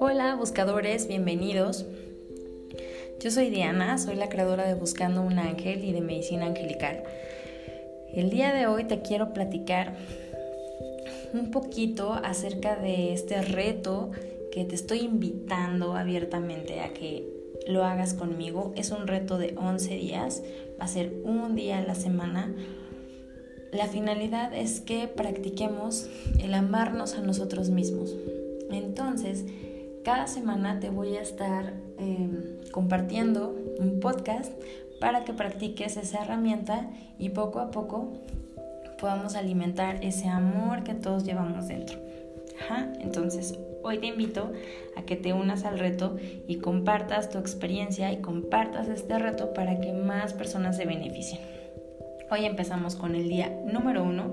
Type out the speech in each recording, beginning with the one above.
Hola buscadores, bienvenidos. Yo soy Diana, soy la creadora de Buscando un Ángel y de Medicina Angelical. El día de hoy te quiero platicar un poquito acerca de este reto que te estoy invitando abiertamente a que lo hagas conmigo. Es un reto de 11 días, va a ser un día a la semana. La finalidad es que practiquemos el amarnos a nosotros mismos. Entonces, cada semana te voy a estar em, compartiendo un podcast para que practiques esa herramienta y poco a poco podamos alimentar ese amor que todos llevamos dentro. Entonces, hoy te invito a que te unas al reto y compartas tu experiencia y compartas este reto para que más personas se beneficien. Hoy empezamos con el día número uno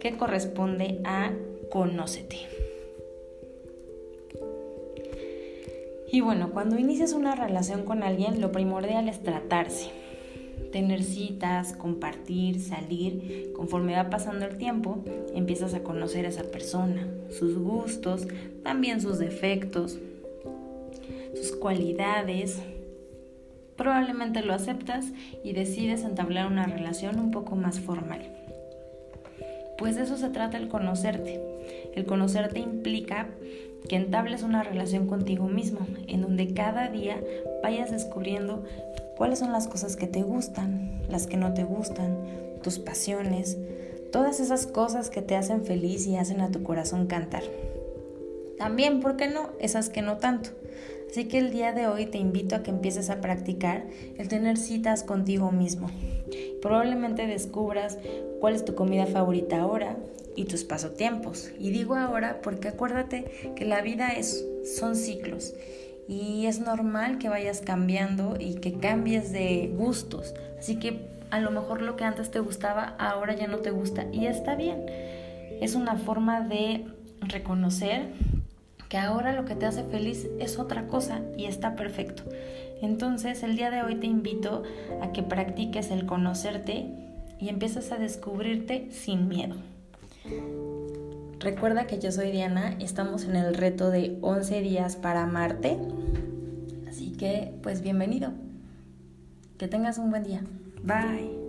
que corresponde a Conócete. Y bueno, cuando inicias una relación con alguien, lo primordial es tratarse, tener citas, compartir, salir. Conforme va pasando el tiempo, empiezas a conocer a esa persona, sus gustos, también sus defectos, sus cualidades. Probablemente lo aceptas y decides entablar una relación un poco más formal. Pues de eso se trata el conocerte. El conocerte implica que entables una relación contigo mismo, en donde cada día vayas descubriendo cuáles son las cosas que te gustan, las que no te gustan, tus pasiones, todas esas cosas que te hacen feliz y hacen a tu corazón cantar. También, ¿por qué no? Esas que no tanto. Así que el día de hoy te invito a que empieces a practicar el tener citas contigo mismo. Probablemente descubras cuál es tu comida favorita ahora y tus pasatiempos. Y digo ahora porque acuérdate que la vida es, son ciclos y es normal que vayas cambiando y que cambies de gustos. Así que a lo mejor lo que antes te gustaba ahora ya no te gusta y está bien. Es una forma de reconocer que ahora lo que te hace feliz es otra cosa y está perfecto. Entonces el día de hoy te invito a que practiques el conocerte y empieces a descubrirte sin miedo. Recuerda que yo soy Diana, estamos en el reto de 11 días para amarte. Así que, pues bienvenido. Que tengas un buen día. Bye.